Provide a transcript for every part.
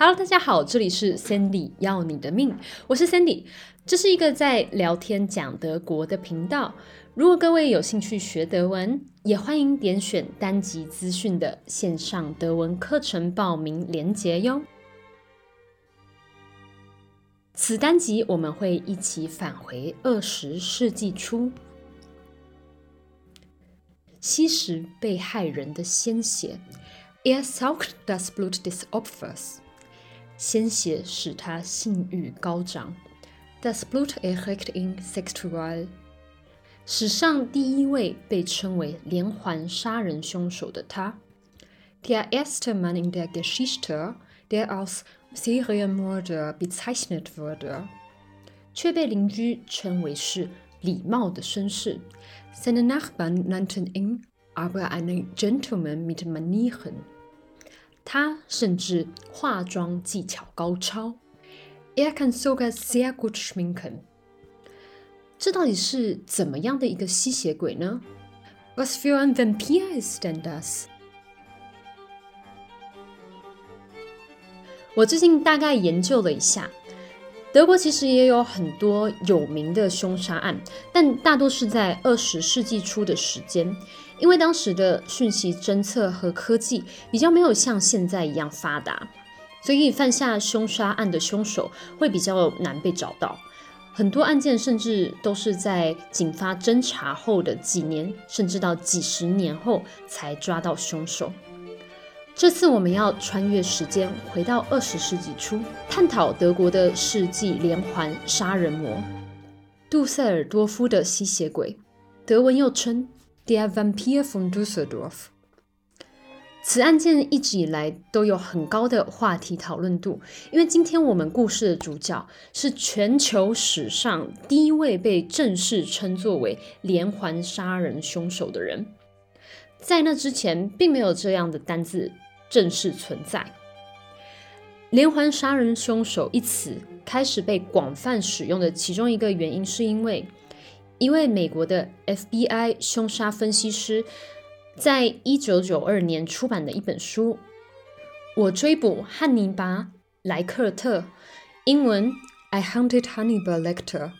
Hello，大家好，这里是 Sandy 要你的命，我是 Sandy，这是一个在聊天讲德国的频道。如果各位有兴趣学德文，也欢迎点选单集资讯的线上德文课程报名链接哟。此单集我们会一起返回二十世纪初，吸食被害人的鲜血。Er saugt das Blut des Opfers。鲜血使他性欲高涨。Das Blut erregt ihn sexual。史上第一位被称为连环杀人凶手的他，Der erste Mann in der Geschichte, der als Serienmörder bezeichnet wurde，却被邻居称为是礼貌的绅士。Seine Nachbarn nannten ihn aber einen Gentleman mit Manieren。 他甚至化妆技巧高超，Er kann sogar sehr gut schminken。这到底是怎么样的一个吸血鬼呢？Was für ein Vampir ist denn das？我最近大概研究了一下，德国其实也有很多有名的凶杀案，但大多是在二十世纪初的时间。因为当时的讯息侦测和科技比较没有像现在一样发达，所以犯下凶杀案的凶手会比较难被找到。很多案件甚至都是在警方侦查后的几年，甚至到几十年后才抓到凶手。这次我们要穿越时间，回到二十世纪初，探讨德国的世纪连环杀人魔——杜塞尔多夫的吸血鬼，德文又称。Der Vampire von Düsseldorf。此案件一直以来都有很高的话题讨论度，因为今天我们故事的主角是全球史上第一位被正式称作为连环杀人凶手的人。在那之前，并没有这样的单字正式存在。连环杀人凶手一词开始被广泛使用的其中一个原因，是因为。一位美国的 FBI 凶杀分析师，在一九九二年出版的一本书《我追捕汉尼拔·莱克特》（英文 I Hunted Hannibal Lecter）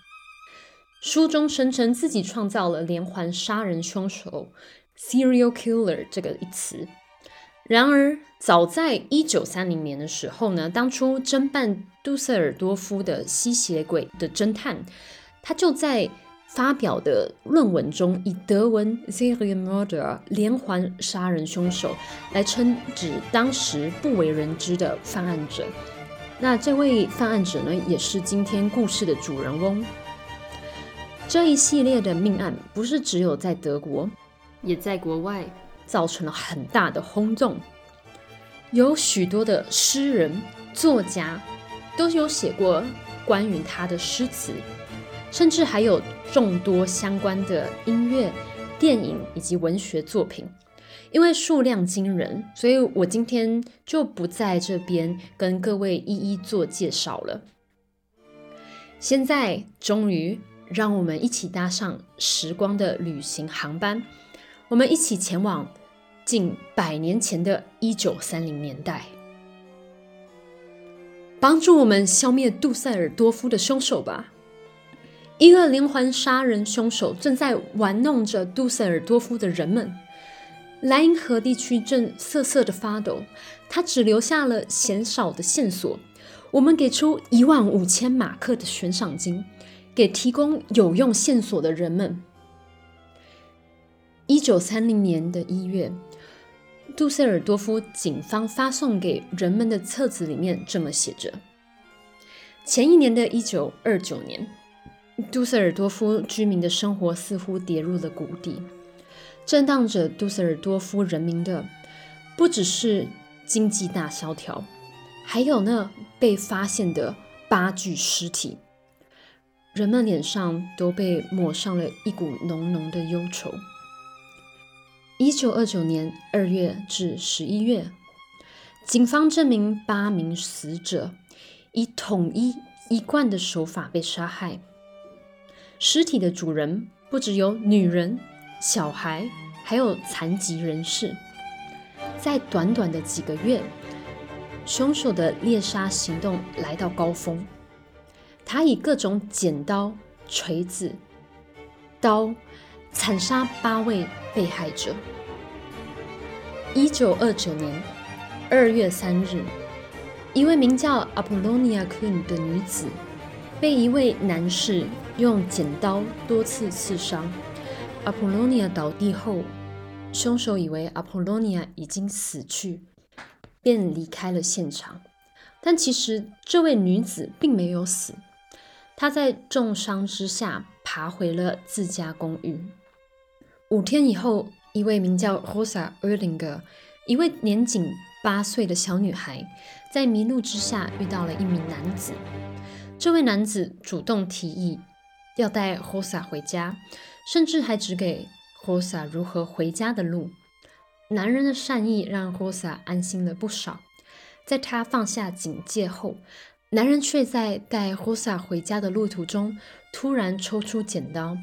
书中声称自己创造了连环杀人凶手 （serial killer） 这个一词。然而，早在一九三零年的时候呢，当初侦办杜塞尔多夫的吸血鬼的侦探，他就在发表的论文中，以德文 Serienmörder 连环杀人凶手来称指当时不为人知的犯案者。那这位犯案者呢，也是今天故事的主人翁。这一系列的命案不是只有在德国，也在国外造成了很大的轰动。有许多的诗人、作家都有写过关于他的诗词。甚至还有众多相关的音乐、电影以及文学作品，因为数量惊人，所以我今天就不在这边跟各位一一做介绍了。现在，终于让我们一起搭上时光的旅行航班，我们一起前往近百年前的一九三零年代，帮助我们消灭杜塞尔多夫的凶手吧。一个连环杀人凶手正在玩弄着杜塞尔多夫的人们，莱茵河地区正瑟瑟的发抖。他只留下了鲜少的线索。我们给出一万五千马克的悬赏金，给提供有用线索的人们。一九三零年的一月，杜塞尔多夫警方发送给人们的册子里面这么写着：前一年的一九二九年。杜塞尔多夫居民的生活似乎跌入了谷底。震荡着杜塞尔多夫人民的，不只是经济大萧条，还有那被发现的八具尸体。人们脸上都被抹上了一股浓浓的忧愁。一九二九年二月至十一月，警方证明八名死者以统一一贯的手法被杀害。尸体的主人不只有女人、小孩，还有残疾人士。在短短的几个月，凶手的猎杀行动来到高峰。他以各种剪刀、锤子、刀惨杀八位被害者。一九二九年二月三日，一位名叫 Apollonia Queen 的女子被一位男士用剪刀多次刺伤。Apollonia 倒地后，凶手以为 Apollonia 已经死去，便离开了现场。但其实这位女子并没有死。她在重伤之下爬回了自家公寓。五天以后，一位名叫 Rosa Erlinger，一位年仅八岁的小女孩，在迷路之下遇到了一名男子。这位男子主动提议要带 Rosa 回家，甚至还指给 Rosa 如何回家的路。男人的善意让 Rosa 安心了不少。在他放下警戒后，男人却在带 Rosa 回家的路途中，突然抽出剪刀，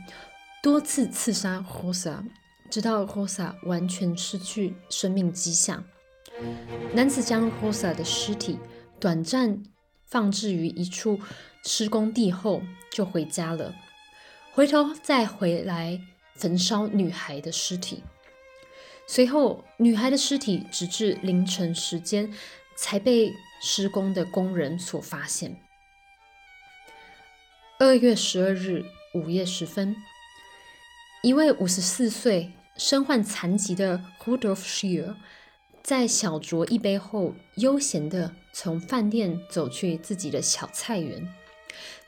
多次刺杀 Rosa，直到 Rosa 完全失去生命迹象。男子将 Rosa 的尸体短暂放置于一处施工地后，就回家了。回头再回来焚烧女孩的尸体。随后，女孩的尸体直至凌晨时间才被。施工的工人所发现。二月十二日午夜时分，一位五十四岁、身患残疾的 Rudolf Schier 在小酌一杯后，悠闲地从饭店走去自己的小菜园。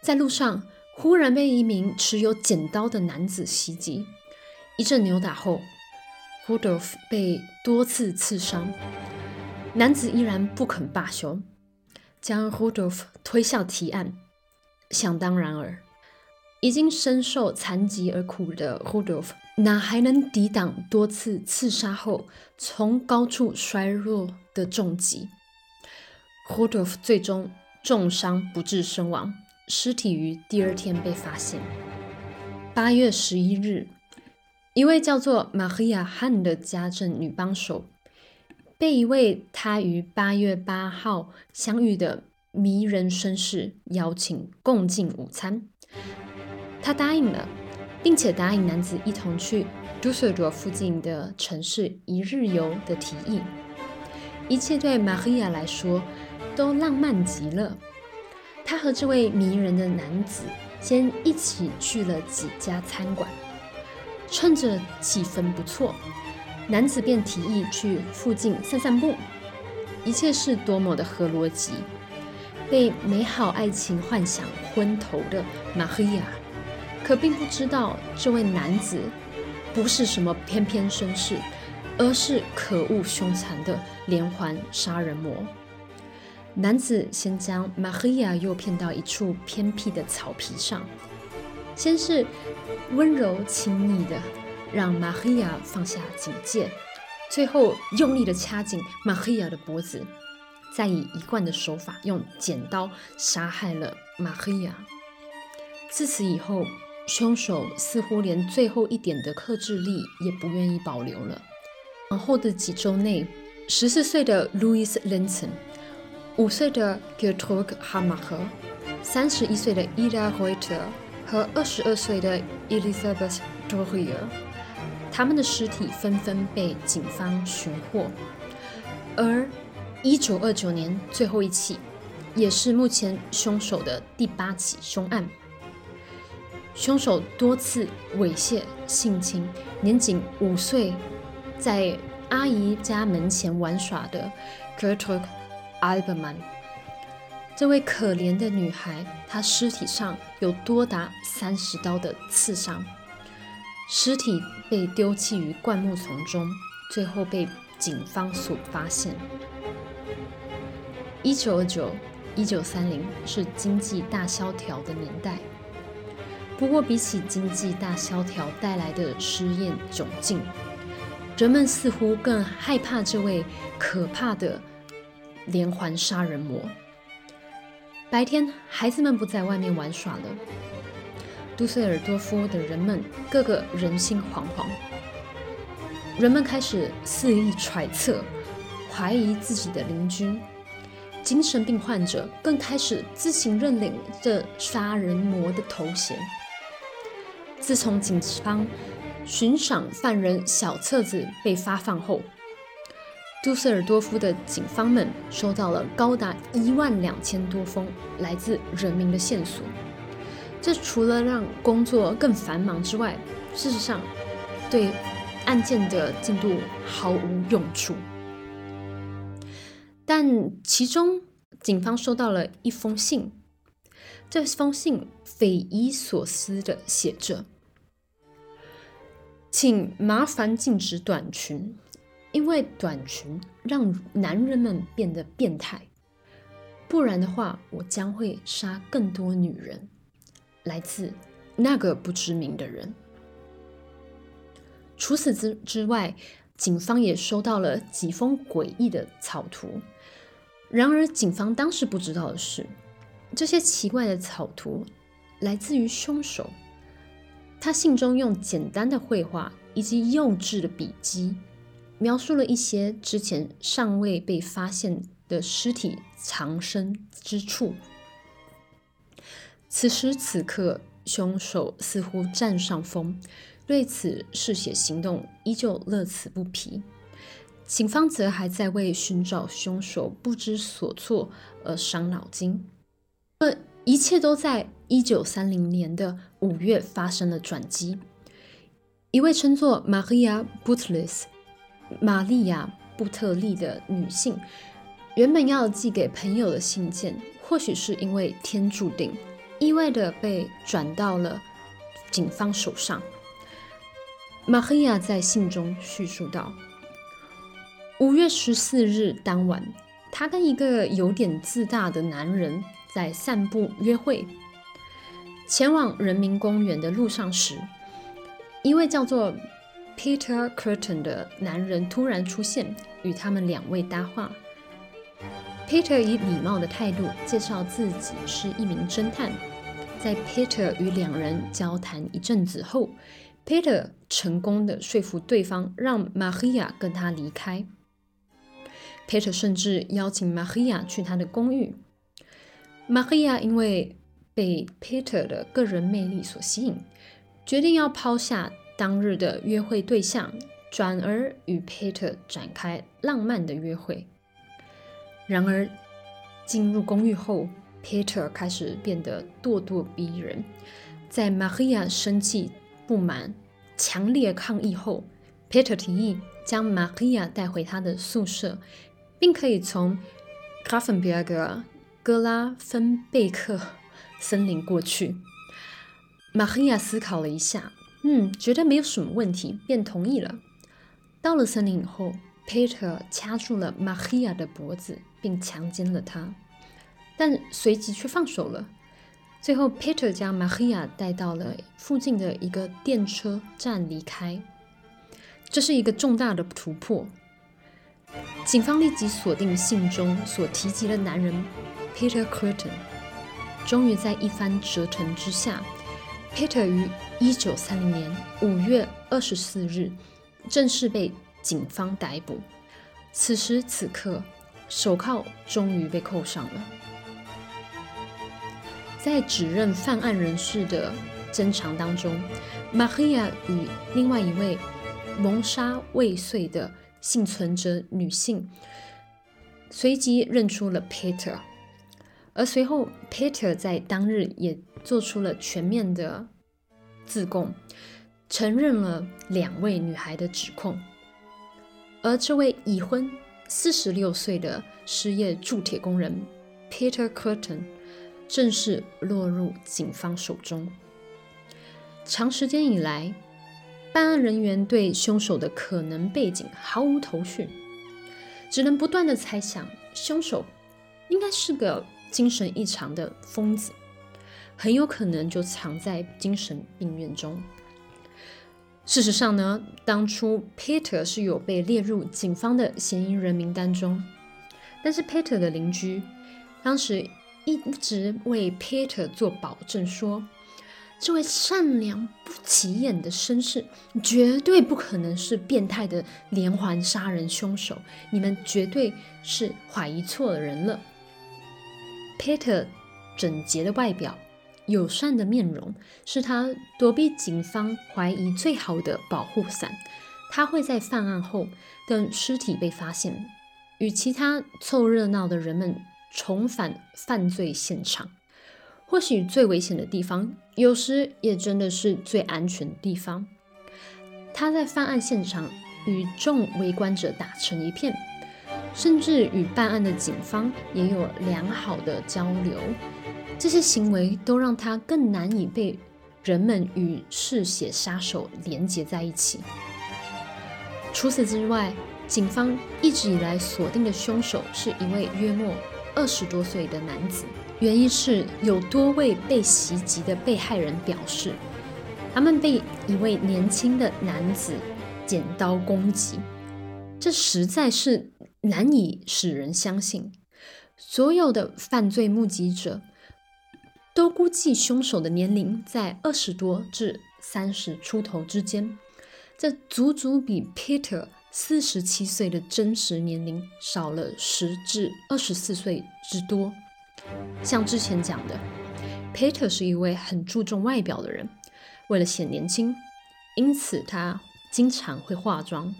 在路上，忽然被一名持有剪刀的男子袭击，一阵扭打后，Rudolf 被多次刺伤。男子依然不肯罢休，将 Rudolf 推向提案。想当然尔，已经深受残疾而苦的 Rudolf 哪还能抵挡多次刺杀后从高处摔落的重击？Rudolf 最终重伤不治身亡，尸体于第二天被发现。八月十一日，一位叫做 Maria Han 的家政女帮手。被一位他于八月八号相遇的迷人绅士邀请共进午餐，他答应了，并且答应男子一同去杜塞尔多附近的城市一日游的提议。一切对玛利亚来说都浪漫极了。他和这位迷人的男子先一起去了几家餐馆，趁着气氛不错。男子便提议去附近散散步，一切是多么的合逻辑。被美好爱情幻想昏头的玛黑亚，可并不知道这位男子不是什么翩翩绅士，而是可恶凶残的连环杀人魔。男子先将玛黑亚诱骗到一处偏僻的草皮上，先是温柔亲昵的。让玛黑亚放下警戒，最后用力的掐紧玛黑亚的脖子，再以一贯的手法用剪刀杀害了玛黑亚。自此以后，凶手似乎连最后一点的克制力也不愿意保留了。往后的几周内，十四岁的 Louis Linton、五岁的 Gertrude Hamacher、三十一岁的 Ida Reuter 和二十二岁的 Elizabeth Dorier。他们的尸体纷纷被警方寻获，而1929年最后一起，也是目前凶手的第八起凶案。凶手多次猥亵性侵年仅五岁，在阿姨家门前玩耍的 Gertrude Alberman。这位可怜的女孩，她尸体上有多达三十刀的刺伤。尸体被丢弃于灌木丛中，最后被警方所发现。一九二九、一九三零是经济大萧条的年代，不过比起经济大萧条带来的失业窘境，人们似乎更害怕这位可怕的连环杀人魔。白天，孩子们不在外面玩耍了。杜塞尔多夫的人们个个人心惶惶，人们开始肆意揣测、怀疑自己的邻居，精神病患者更开始自行认领这杀人魔的头衔。自从警方悬赏犯人小册子被发放后，杜塞尔多夫的警方们收到了高达一万两千多封来自人民的线索。这除了让工作更繁忙之外，事实上对案件的进度毫无用处。但其中，警方收到了一封信，这封信匪夷所思的写着。请麻烦禁止短裙，因为短裙让男人们变得变态。不然的话，我将会杀更多女人。来自那个不知名的人。除此之之外，警方也收到了几封诡异的草图。然而，警方当时不知道的是，这些奇怪的草图来自于凶手。他信中用简单的绘画以及幼稚的笔迹，描述了一些之前尚未被发现的尸体藏身之处。此时此刻，凶手似乎占上风，对此嗜血行动依旧乐此不疲。警方则还在为寻找凶手不知所措而伤脑筋。而一切都在。一九三零年的五月发生了转机。一位称作 Maria Butlis（ 玛利亚·布特利）的女性，原本要寄给朋友的信件，或许是因为天注定，意外的被转到了警方手上。玛利亚在信中叙述道：“五月十四日当晚，她跟一个有点自大的男人在散步约会。”前往人民公园的路上时，一位叫做 Peter Curtin 的男人突然出现，与他们两位搭话。Peter 以礼貌的态度介绍自己是一名侦探。在 Peter 与两人交谈一阵子后，Peter 成功的说服对方让 Maria 跟他离开。Peter 甚至邀请 Maria 去他的公寓。Maria 因为被 Peter 的个人魅力所吸引，决定要抛下当日的约会对象，转而与 Peter 展开浪漫的约会。然而，进入公寓后，Peter 开始变得咄咄逼人。在 Maria 生气、不满、强烈抗议后，Peter 提议将 Maria 带回他的宿舍，并可以从 Grafenberg 格拉芬贝克。森林过去，玛黑亚思考了一下，嗯，觉得没有什么问题，便同意了。到了森林以后，Peter 掐住了玛黑亚的脖子，并强奸了她，但随即却放手了。最后，Peter 将玛黑亚带到了附近的一个电车站离开。这是一个重大的突破。警方立即锁定信中所提及的男人 Peter Curtin。终于在一番折腾之下，Peter 于一九三零年五月二十四日正式被警方逮捕。此时此刻，手铐终于被扣上了。在指认犯案人士的侦查当中玛利亚与另外一位谋杀未遂的幸存者女性随即认出了 Peter。而随后，Peter 在当日也做出了全面的自供，承认了两位女孩的指控。而这位已婚、四十六岁的失业铸铁工人 Peter Curtin 正式落入警方手中。长时间以来，办案人员对凶手的可能背景毫无头绪，只能不断的猜想，凶手应该是个。精神异常的疯子，很有可能就藏在精神病院中。事实上呢，当初 Peter 是有被列入警方的嫌疑人名单中，但是 Peter 的邻居当时一直为 Peter 做保证，说这位善良不起眼的绅士绝对不可能是变态的连环杀人凶手，你们绝对是怀疑错了人了。Peter 整洁的外表、友善的面容，是他躲避警方怀疑最好的保护伞。他会在犯案后，等尸体被发现，与其他凑热闹的人们重返犯罪现场。或许最危险的地方，有时也真的是最安全的地方。他在犯案现场与众围观者打成一片，甚至与办案的警方也有良好的交流。这些行为都让他更难以被人们与嗜血杀手连结在一起。除此之外，警方一直以来锁定的凶手是一位约莫二十多岁的男子。原因是有多位被袭击的被害人表示，他们被一位年轻的男子剪刀攻击，这实在是难以使人相信。所有的犯罪目击者都估计凶手的年龄在二十多至三十出头之间，这足足比 Peter 四十七岁的真实年龄少了十至二十四岁之多。像之前讲的，Peter 是一位很注重外表的人，为了显年轻，因此他经常会化妆。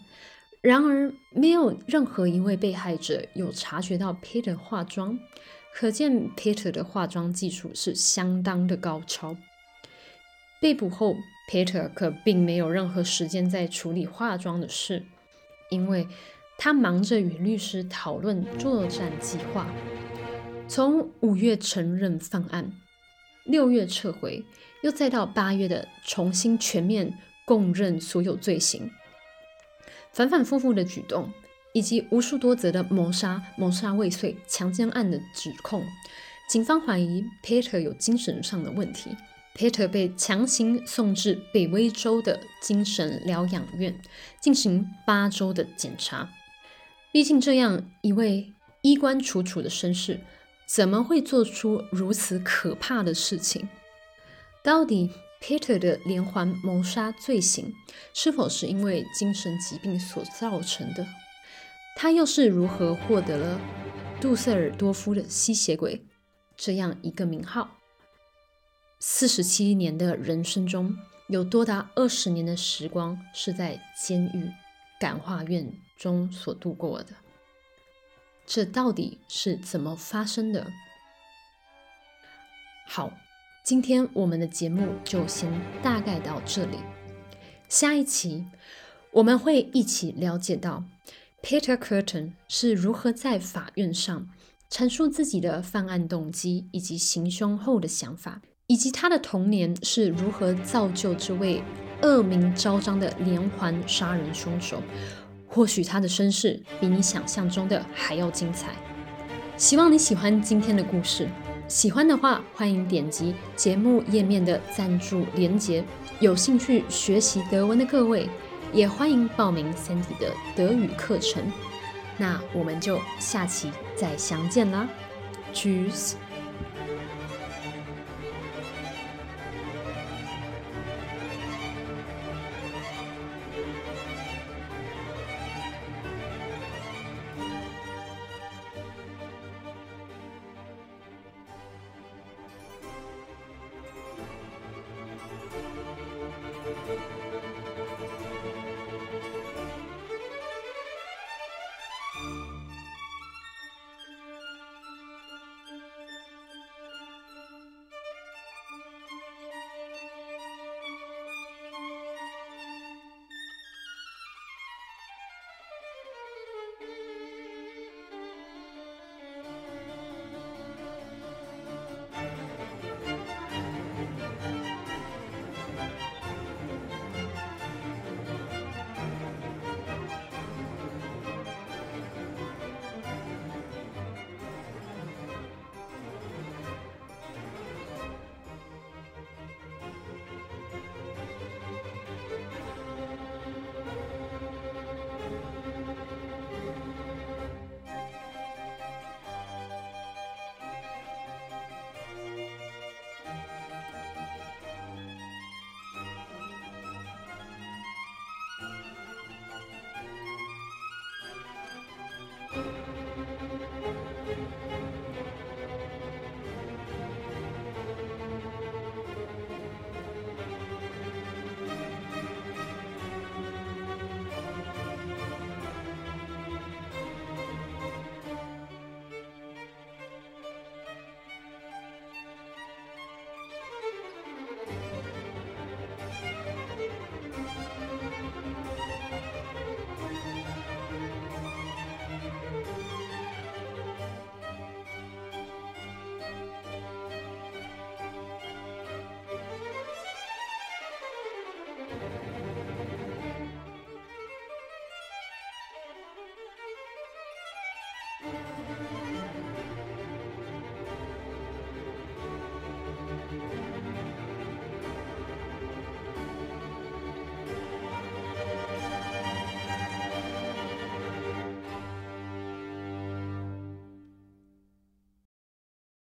然而，没有任何一位被害者有察觉到 Peter 化妆，可见 Peter 的化妆技术是相当的高超。被捕后，Peter 可并没有任何时间在处理化妆的事，因为他忙着与律师讨论作战计划。从五月承认犯案，六月撤回，又再到八月的重新全面供认所有罪行，反反复复的举动，以及无数多则的谋杀、谋杀未遂、强奸案的指控，警方怀疑 Peter 有精神上的问题。Peter 被强行送至北威州的精神疗养院进行八周的检查。毕竟，这样一位衣冠楚楚的绅士。怎么会做出如此可怕的事情？到底 Peter 的连环谋杀罪行是否是因为精神疾病所造成的？他又是如何获得了杜塞尔多夫的吸血鬼这样一个名号？四十七年的人生中，有多达二十年的时光是在监狱感化院中所度过的。这到底是怎么发生的？好，今天我们的节目就先大概到这里。下一期我们会一起了解到 Peter Curtin 是如何在法院上阐述自己的犯案动机以及行凶后的想法，以及他的童年是如何造就这位恶名昭彰的连环杀人凶手。或许他的身世比你想象中的还要精彩。希望你喜欢今天的故事，喜欢的话欢迎点击节目页面的赞助链接。有兴趣学习德文的各位，也欢迎报名 Sandy 的德语课程。那我们就下期再相见啦，Tschüss。